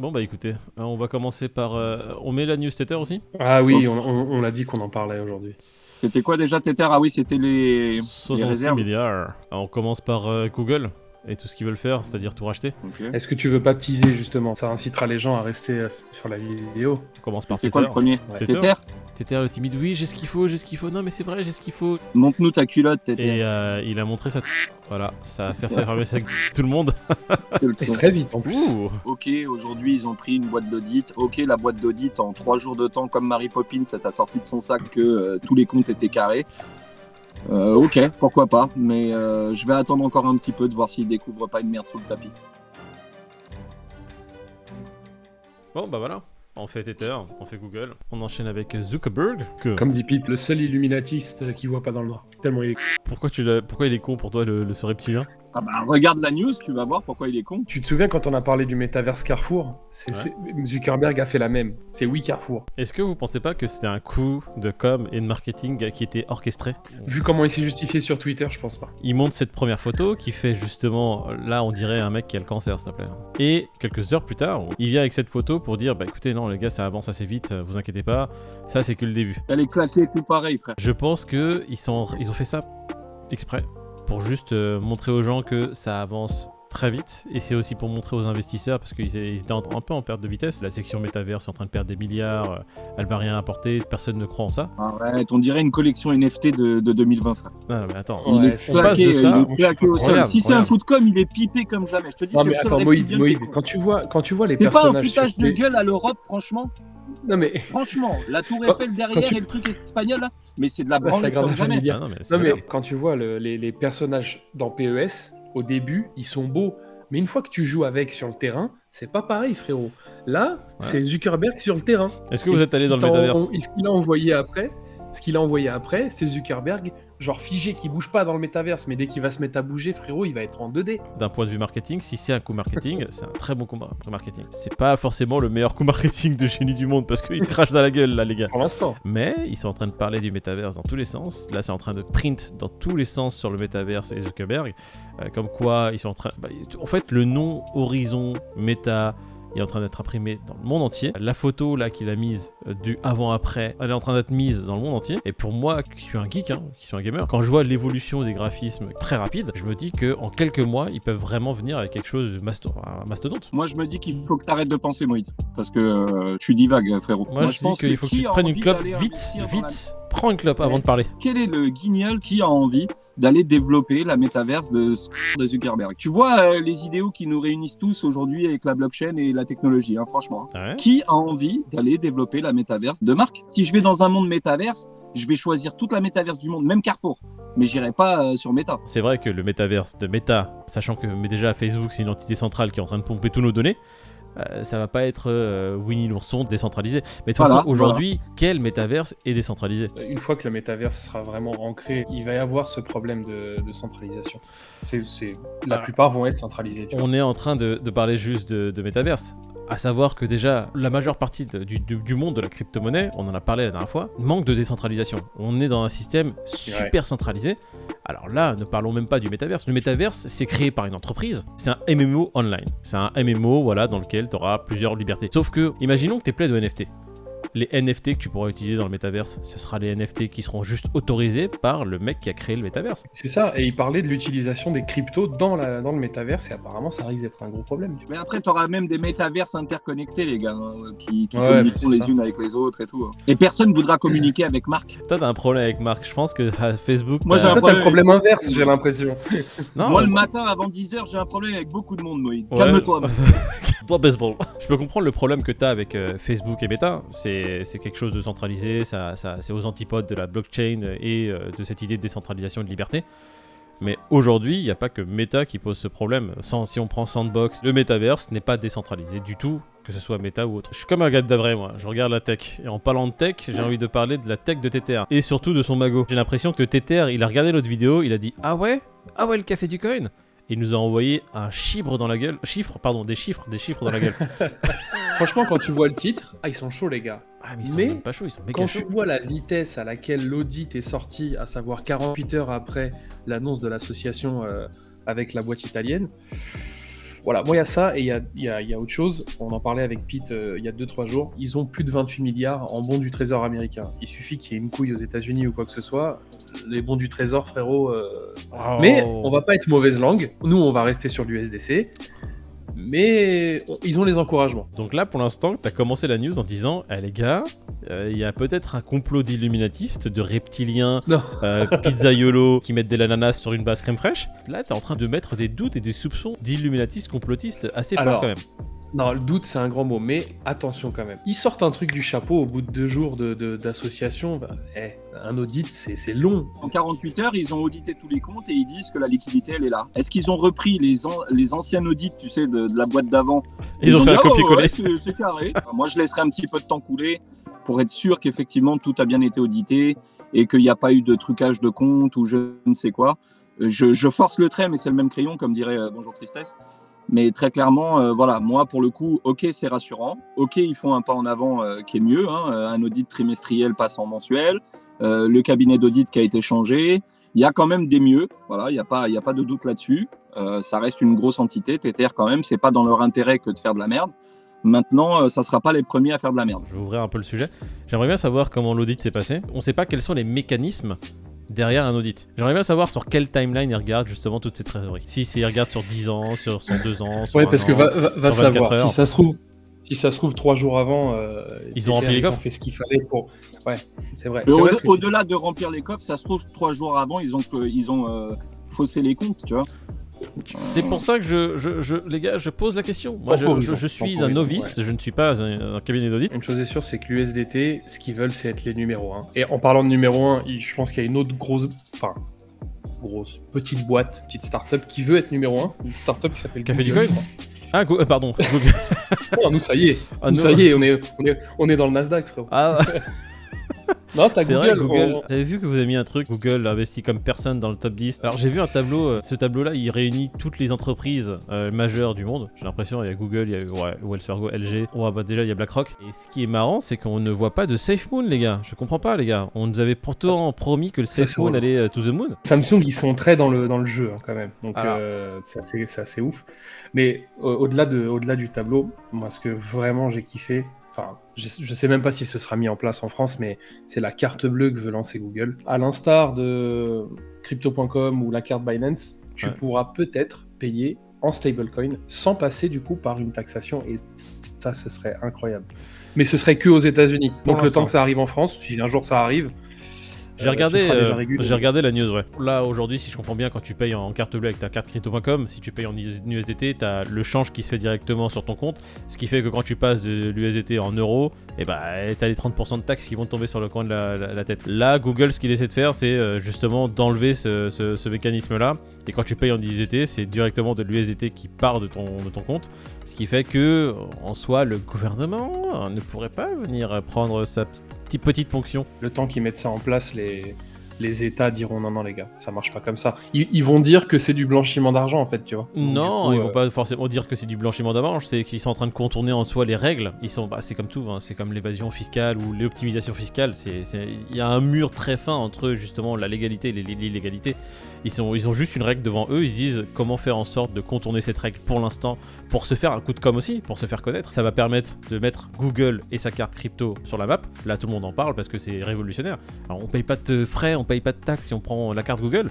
Bon bah écoutez, hein, on va commencer par... euh, on met la news Tether aussi Ah oui, on, on- on a dit qu'on en parlait aujourd'hui. C'était quoi déjà Tether? Ah oui, c'était les. 66 réserves. milliards. Alors, on commence par euh, Google et tout ce qu'ils veulent faire, c'est-à-dire tout racheter. Est-ce que tu veux pas teaser justement? Ça incitera les gens à rester euh, sur la vidéo. On commence par C'est quoi le premier Ouais. Tether. Tether Tether le timide, oui j'ai ce qu'il faut, j'ai ce qu'il faut, non mais c'est vrai, j'ai ce qu'il faut. Montre-nous ta culotte, Tether. Et euh, il a montré sa... Voilà, ça va faire fermer sa tout le monde. Et très vite en plus. Ouh Ok, aujourd'hui ils ont pris une boîte d'audit. Ok, la boîte d'audit en trois jours de temps, comme Mary Poppins, ça t'a sorti de son sac que euh, tous les comptes étaient carrés. Euh, ok, pourquoi pas, mais euh, je vais attendre encore un petit peu de voir s'ils découvrent pas une merde sous le tapis. Bon bah voilà, on fait Tether, on fait Google. On enchaîne avec Zuckerberg. Que... Comme dit Pete, le seul illuminatiste qui voit pas dans le noir. Tellement il est. Pourquoi, tu l'as- Pourquoi il est con pour toi le, le ce reptilien? Ah bah regarde la news, tu vas voir pourquoi il est con. Tu te souviens quand on a parlé du métaverse Carrefour? C'est, Ouais. c'est- Zuckerberg a fait la même. C'est oui Carrefour. Est-ce que vous pensez pas que c'était un coup de com et de marketing qui était orchestré? Vu comment il s'est justifié sur Twitter, je pense pas. Il montre cette première photo qui fait justement, là on dirait un mec qui a le cancer s'il te plaît. Et quelques heures plus tard, il vient avec cette photo pour dire bah écoutez non les gars ça avance assez vite, vous inquiétez pas, ça c'est que le début. Elle est claquée tout pareil, frère. Je pense que ils, sont, ils ont fait ça exprès pour juste euh, montrer aux gens que ça avance très vite et c'est aussi pour montrer aux investisseurs parce qu'ils ils étaient en- un peu en perte de vitesse. La section métaverse est en train de perdre des milliards, euh, elle va rien apporter, personne ne croit en ça. Arrête, on dirait une collection NFT de, de 2020, frère. Non, mais attends, Ouais, il est de ça. il claqué au sol. Si c'est un coup de com, il est pipé comme jamais. Je te dis, Non c'est mais le seul attends, Moïd, Moïd, quand tu vois, quand tu vois les C'est pas un personnages. foutage sur de gueule à l'Europe, franchement. Non mais. Franchement, la tour Eiffel derrière tu- et le truc espagnol, là, mais c'est de la La branlette Sagrada comme jamais. Ah non, mais Non mais quand tu vois le- les, les personnages dans PES, au début, ils sont beaux. Mais une fois que tu joues avec sur le terrain, c'est pas pareil, frérot. Là, c'est Zuckerberg sur le terrain. Est-ce que vous êtes allé dans le métaverse et ce qu'il a envoyé après, ce qu'il a envoyé après, c'est Zuckerberg, genre figé qui bouge pas dans le métaverse, mais dès qu'il va se mettre à bouger, frérot, il va être en 2D. D'un point de vue marketing, si c'est un coup marketing, c'est un très bon coup mar- marketing. C'est pas forcément le meilleur coup marketing de génie du monde parce qu'ils crachent dans la gueule là les gars. Pour l'instant. Mais ils sont en train de parler du métaverse dans tous les sens. Là, c'est en train de print dans tous les sens sur le métaverse et Zuckerberg. Euh, comme quoi, ils sont en train. bah, en fait, le nom Horizon Meta est en train d'être imprimé dans le monde entier. La photo là qu'il a mise euh, du avant-après, elle est en train d'être mise dans le monde entier. Et pour moi, qui suis un geek, hein, qui suis un gamer, quand je vois l'évolution des graphismes très rapide, je me dis que en quelques mois, ils peuvent vraiment venir avec quelque chose de masto- mastodonte. Moi, je me dis qu'il faut que tu arrêtes de penser, Moïd. Parce que euh, tu divagues, frérot. Moi, je, dis qu'il faut que tu prennes une clope vite, la- vite. Prends une clope avant de parler. Quel est le guignol qui a envie d'aller développer la métaverse de, de Zuckerberg Tu vois euh, les idéaux qui nous réunissent tous aujourd'hui avec la blockchain et la technologie, hein, franchement. Ouais. Qui a envie d'aller développer la métaverse de marque? Si je vais dans un monde métaverse, je vais choisir toute la métaverse du monde, même Carrefour. Mais j'irai pas euh, sur Meta. C'est vrai que le métaverse de Meta, sachant que mais déjà Facebook c'est une entité centrale qui est en train de pomper tous nos données, euh, ça va pas être euh, Winnie l'ourson décentralisé. Mais de toute Voilà, façon, aujourd'hui, quel métaverse est décentralisé? Une fois que le métaverse sera vraiment ancré, il va y avoir ce problème de, de centralisation. C'est, c'est- la Ah. plupart vont être centralisés. tu vois. On est en train de, de parler juste de, de métaverse. À savoir que déjà, la majeure partie du monde de la crypto-monnaie, on en a parlé la dernière fois, manque de décentralisation. On est dans un système super centralisé. Alors là, ne parlons même pas du métaverse. Le métaverse, c'est créé par une entreprise. C'est un MMO online. C'est un MMO voilà, dans lequel tu auras plusieurs libertés. Sauf que, imaginons que tu es plein de NFT. Les NFT que tu pourras utiliser dans le métaverse, ce sera les NFT qui seront juste autorisés par le mec qui a créé le métaverse. C'est ça, et il parlait de l'utilisation des cryptos dans, la, dans le métaverse, et apparemment ça risque d'être un gros problème. Mais après, tu auras même des métaverses interconnectés, les gars, hein, qui, qui Ouais, communiqueront les ça. unes avec les autres et tout. hein. Et personne voudra communiquer avec Marc. Toi, t'as un problème avec Marc. Je pense que à Facebook. Moi, t'as- j'ai un t'as le problème. problème inverse, j'ai l'impression. Non, Moi, le matin, avant 10h, j'ai un problème avec beaucoup de monde, Moïd. Ouais. Calme-toi. Toi, baseball. Je peux comprendre le problème que tu as avec euh, Facebook et Meta. C'est c'est quelque chose de centralisé, ça, ça- c'est aux antipodes de la blockchain et euh, de cette idée de décentralisation et de liberté. Mais aujourd'hui, il n'y a pas que Meta qui pose ce problème. Sans, si on prend Sandbox, le metaverse n'est pas décentralisé du tout, que ce soit Meta ou autre. Je suis comme un gars de vrai, moi. Je regarde la tech. Et en parlant de tech, j'ai envie de parler de la tech de TTR. Et surtout de son magot. J'ai l'impression que TTR, il a regardé l'autre vidéo, il a dit Ah ouais? Ah ouais, le café du coin? Il nous a envoyé un chiffre dans la gueule. Chiffre, pardon, des chiffres, des chiffres dans la gueule. Franchement, quand tu vois le titre, ah, ils sont chauds, les gars. Ah, mais ils sont Mais même pas chauds, ils sont méga Quand tu vois la vitesse à laquelle l'audit est sorti, à savoir 48 heures après l'annonce de l'association euh, avec la boîte italienne, Voilà, moi il y a ça et il y a, y a- il y a autre chose. On en parlait avec Pete euh, il y a 2-3 jours. Ils ont plus de 28 milliards en bons du trésor américain. Il suffit qu'il y ait une couille aux États-Unis ou quoi que ce soit. Les bons du trésor, frérot. euh, Mais Oh. on va pas être mauvaise langue. Nous, on va rester sur l'USDC. Mais on- ils ont les encouragements. Donc là, pour l'instant, t'as commencé la news en disant Eh les gars, euh, il y a peut-être un complot d'illuminatistes, de reptiliens, euh, pizzaiolo qui mettent de l'ananas sur une base crème fraîche. Là, t'es en train de mettre des doutes et des soupçons d'illuminatistes complotistes assez forts quand même. Non, le doute, c'est un grand mot, mais attention quand même. Ils sortent un truc du chapeau au bout de deux jours de- de- d'association. bah, eh, un audit, c'est c'est long. En 48 heures, ils ont audité tous les comptes et ils disent que la liquidité, elle est là. Est-ce qu'ils ont repris les, an- les anciens audits, tu sais, de, de la boîte d'avant? Ils ont fait dit, un Ah, copier-coller. ouais, c'est- carré. Enfin, Moi, je laisserai un petit peu de temps couler pour être sûr qu'effectivement tout a bien été audité et qu'il n'y a pas eu de trucage de compte ou je ne sais quoi. Euh, Je, je force le trait, mais c'est le même crayon, comme dirait euh, Bonjour Tristesse. Mais très clairement, euh, voilà, moi pour le coup, ok, c'est rassurant. Ok, ils font un pas en avant euh, qui est mieux. hein. Euh, Un audit trimestriel passe en mensuel. Le cabinet d'audit qui a été changé. Il y a quand même des mieux. Voilà, il n'y a, pas- y a pas de doute là-dessus. Ça reste une grosse entité. TTR, quand même, c'est pas dans leur intérêt que de faire de la merde. Maintenant, ça sera pas les premiers à faire de la merde. Je vais ouvrir un peu le sujet. J'aimerais bien savoir comment l'audit s'est passé. On sait pas quels sont les mécanismes derrière un audit. J'aimerais bien savoir sur quelle timeline ils regardent justement toutes ces trésoreries. Si c'est ils regardent sur 10 ans, sur, sur 2 ans, sur Ouais, parce que va, va- va sur 24 savoir. heures. Si ça se trouve, si ça se trouve trois jours avant, euh, Ils ont rempli les ils ont coffres. fait ce qu'il fallait pour. Ouais, c'est vrai. Au- tu. Au-delà de remplir les coffres, ça se trouve trois jours avant, ils ont, euh, ils ont euh, faussé les comptes, tu vois. C'est pour ça que je, je, je- les gars, je pose la question. Moi, je, Temporisons, je- je suis un novice, je ne suis pas un, un cabinet d'audit. Une chose est sûre, c'est que l'USDT, ce qu'ils veulent, c'est être les numéros 1. Et en parlant de numéro 1, je pense qu'il y a une autre grosse. Enfin, grosse, petite boîte, petite start-up qui veut être numéro 1. Une start-up qui s'appelle Café du Coin je crois. Ah, go- euh, pardon. Nous, ça y est. Ah, nous, ça y est, on est, on est, on est dans le Nasdaq, frérot. Ah, Non, t'as c'est vrai, Google. Google. on- J'avais vu que vous avez mis un truc. Google investit comme personne dans le top 10. Alors, j'ai vu un tableau. euh, Ce tableau-là, il réunit toutes les entreprises euh, majeures du monde. J'ai l'impression, il y a Google, il y a ouais, Wells Fargo, LG. Ouais, bah, déjà, il y a BlackRock. Et ce qui est marrant, c'est qu'on ne voit pas de SafeMoon, les gars. Je comprends pas, les gars. On nous avait pourtant promis que le SafeMoon relou. allait euh, to the moon. Samsung, ils sont très dans le, dans le jeu, hein, quand même. Donc, euh, c'est assez, assez ouf. Mais au-delà de, au-delà du tableau, moi, ce que vraiment j'ai kiffé, enfin, je, je sais même pas si ce sera mis en place en France, mais c'est la carte bleue que veut lancer Google. À l'instar de Crypto.com ou la carte Binance, tu Ouais. pourras peut-être payer en stablecoin sans passer du coup par une taxation et ça, ce serait incroyable. Mais ce serait que aux États-Unis. Donc le temps que ça arrive en France, si un jour ça arrive, J'ai euh, regardé, euh, j'ai regardé la news, ouais. Là, aujourd'hui, si je comprends bien, quand tu payes en carte bleue avec ta carte crypto.com, si tu payes en USDT, tu as le change qui se fait directement sur ton compte. Ce qui fait que quand tu passes de l'USDT en euros, et bah, tu as les 30% de taxes qui vont tomber sur le coin de la, la- la tête. Là, Google, ce qu'il essaie de faire, c'est euh, justement d'enlever ce, ce- ce mécanisme-là. Et quand tu payes en USDT, c'est directement de l'USDT qui part de ton, de ton compte. Ce qui fait que, en soi, le gouvernement ne pourrait pas venir prendre sa petite, ponction. le temps qu'ils mettent ça en place, les, les États diront non, non, les gars, ça marche pas comme ça. Ils, ils vont dire que c'est du blanchiment d'argent, en fait, tu vois. Non, coup, ils euh, vont pas forcément dire que c'est du blanchiment d'avance, c'est qu'ils sont en train de contourner en soi les règles. Ils sont, bah, c'est comme tout, hein, c'est comme l'évasion fiscale ou l'optimisation fiscale. Il y a un mur très fin entre justement la légalité et l'illégalité. Ils sont, ils ont juste une règle devant eux. Ils se disent comment faire en sorte de contourner cette règle pour l'instant, pour se faire un coup de com aussi, pour se faire connaître. Ça va permettre de mettre Google et sa carte crypto sur la map. Là, tout le monde en parle parce que c'est révolutionnaire. Alors, on paye pas de frais, on paye pas de taxes si on prend la carte Google.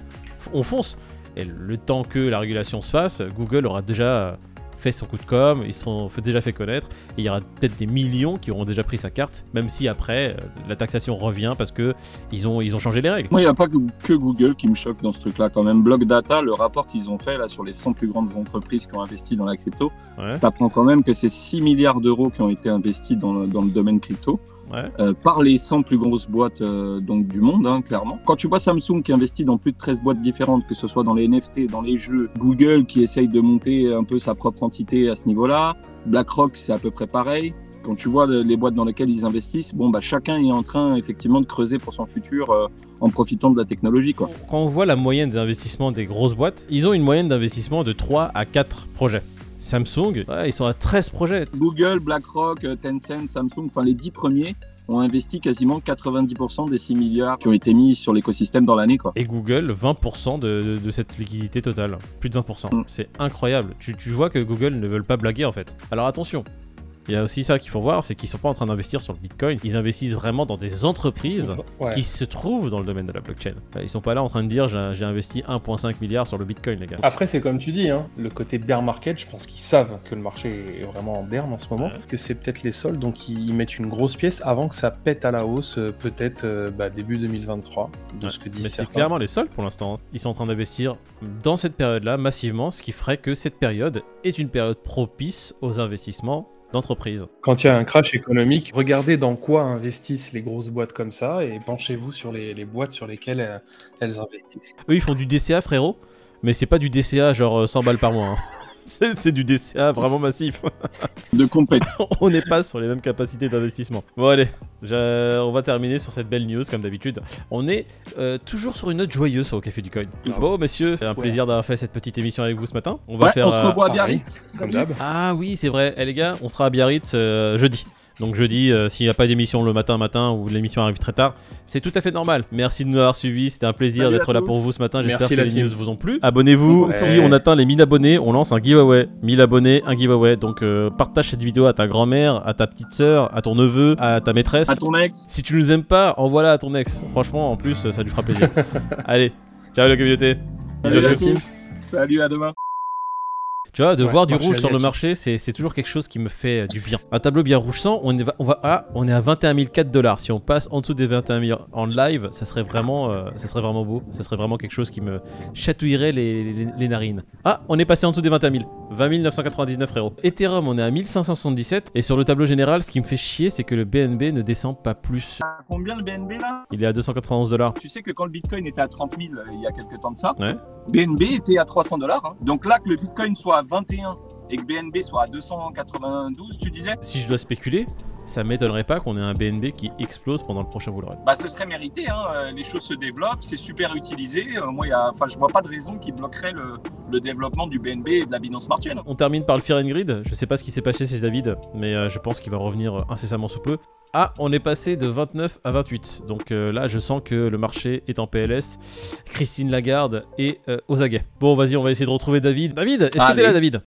On fonce. Et le temps que la régulation se fasse, Google aura déjà fait son coup de com, ils sont fait- déjà fait connaître, et il y aura peut-être des millions qui auront déjà pris sa carte, même si après euh, la taxation revient parce que ils ont, ils ont changé les règles. Moi, il n'y a pas que, que Google qui me choque dans ce truc-là quand même. Block Data, le rapport qu'ils ont fait là sur les 100 plus grandes entreprises qui ont investi dans la crypto, Ouais, t'apprends quand même que c'est 6 milliards d'euros qui ont été investis dans le, dans le domaine crypto. Ouais. euh, par les 100 plus grosses boîtes euh, donc du monde, hein, clairement. Quand tu vois Samsung qui investit dans plus de 13 boîtes différentes, que ce soit dans les NFT, dans les jeux, Google qui essaye de monter un peu sa propre entité à ce niveau-là, BlackRock c'est à peu près pareil. Quand tu vois le- les boîtes dans lesquelles ils investissent, bon bah chacun est en train effectivement de creuser pour son futur euh, en profitant de la technologie quoi. Quand on voit la moyenne des investissements des grosses boîtes, ils ont une moyenne d'investissement de 3 à 4 projets. Samsung, ouais, ils sont à 13 projets. Google, BlackRock, euh, Tencent, Samsung, enfin les 10 premiers, ont investi quasiment 90% des 6 milliards qui ont été mis sur l'écosystème dans l'année. quoi. Et Google, 20% de, de- de cette liquidité totale. Plus de 20%. Mm. C'est incroyable. Tu, tu vois que Google ne veulent pas blaguer en fait. Alors attention. Il y a aussi ça qu'il faut voir, c'est qu'ils sont pas en train d'investir sur le Bitcoin. Ils investissent vraiment dans des entreprises Ouais. qui se trouvent dans le domaine de la blockchain. Ils sont pas là en train de dire j'ai investi 1,5 milliard sur le Bitcoin, les gars. Après, c'est comme tu dis, hein, le côté bear market, je pense qu'ils savent que le marché est vraiment en berne en ce moment, Ouais. que c'est peut-être les soldes, donc ils mettent une grosse pièce avant que ça pète à la hausse, euh, peut-être euh, bah, début 2023, de Ouais. ce que disent Mais c'est clairement les seuls pour l'instant. Ils sont en train d'investir dans cette période-là massivement, ce qui ferait que cette période est une période propice aux investissements d'entreprises. Quand il y a un crash économique, regardez dans quoi investissent les grosses boîtes comme ça et penchez-vous sur les, les boîtes sur lesquelles euh, elles investissent. Eux, ils font du DCA, frérot, mais c'est pas du DCA genre euh, 100 balles par mois. hein. C'est c'est du DCA vraiment massif. De compète. on n'est pas sur les mêmes capacités d'investissement. Bon, allez, je- on va terminer sur cette belle news comme d'habitude. On est euh, toujours sur une note joyeuse au Café du Coin. Toujours. Bon, messieurs, c'est un Ouais. plaisir d'avoir fait cette petite émission avec vous ce matin. On va Ouais, faire. on se euh, revoit à Biarritz. Comme d'hab. Ah oui, c'est vrai. Eh les gars, on sera à Biarritz euh, jeudi. Donc jeudi, euh, s'il n'y a pas d'émission le matin matin ou l'émission arrive très tard, c'est tout à fait normal. Merci de nous avoir suivis, c'était un plaisir d'être là pour vous ce matin. J'espère que les team. news vous ont plu. Abonnez-vous, Ouais. si on atteint les 1000 abonnés, on lance un giveaway. 1000 abonnés, un giveaway. Donc euh, partage cette vidéo à ta grand-mère, à ta petite sœur, à ton neveu, à ta maîtresse. À ton ex. Si tu nous aimes pas, envoie-la à ton ex. Franchement, en plus, ça lui fera plaisir. Allez, ciao la communauté. Bisous à tous. Salut, à demain. Tu vois, de Ouais, voir du rouge sur le marché, c'est c'est toujours quelque chose qui me fait euh, du bien. Un tableau bien rouge sang, on est, va- on va, ah, on est à 21 004 dollars. Si on passe en dessous des 21 000 en live, ça serait vraiment, euh, ça serait vraiment beau. Ça serait vraiment quelque chose qui me chatouillerait les, les- les narines. Ah, on est passé en dessous des 21 000. 20 999 frérot. Ethereum, on est à 1577. Et sur le tableau général, ce qui me fait chier, c'est que le BNB ne descend pas plus. À combien le BNB là? Il est à 291 dollars. Tu sais que quand le Bitcoin était à 30 000 euh, il y a quelques temps de ça, Ouais. BNB était à 300 dollars. Donc là, que le Bitcoin soit à 21 et que BNB soit à 292, tu disais? Si je dois spéculer, ça m'étonnerait pas qu'on ait un BNB qui explose pendant le prochain bull run. Bah, ce serait mérité. Hein. euh, Les choses se développent, c'est super utilisé. Euh, moi, y a... enfin, je vois pas de raison qui bloquerait le, le développement du BNB et de la Binance Smart Chain. On termine par le Fear and Greed. Je sais pas ce qui s'est passé chez David, mais euh, je pense qu'il va revenir incessamment sous peu. Ah, on est passé de 29 à 28. Donc euh, là, je sens que le marché est en PLS. Christine Lagarde est euh, aux aguets. Bon, vas-y, on va essayer de retrouver David. David, est-ce que t'es là, David?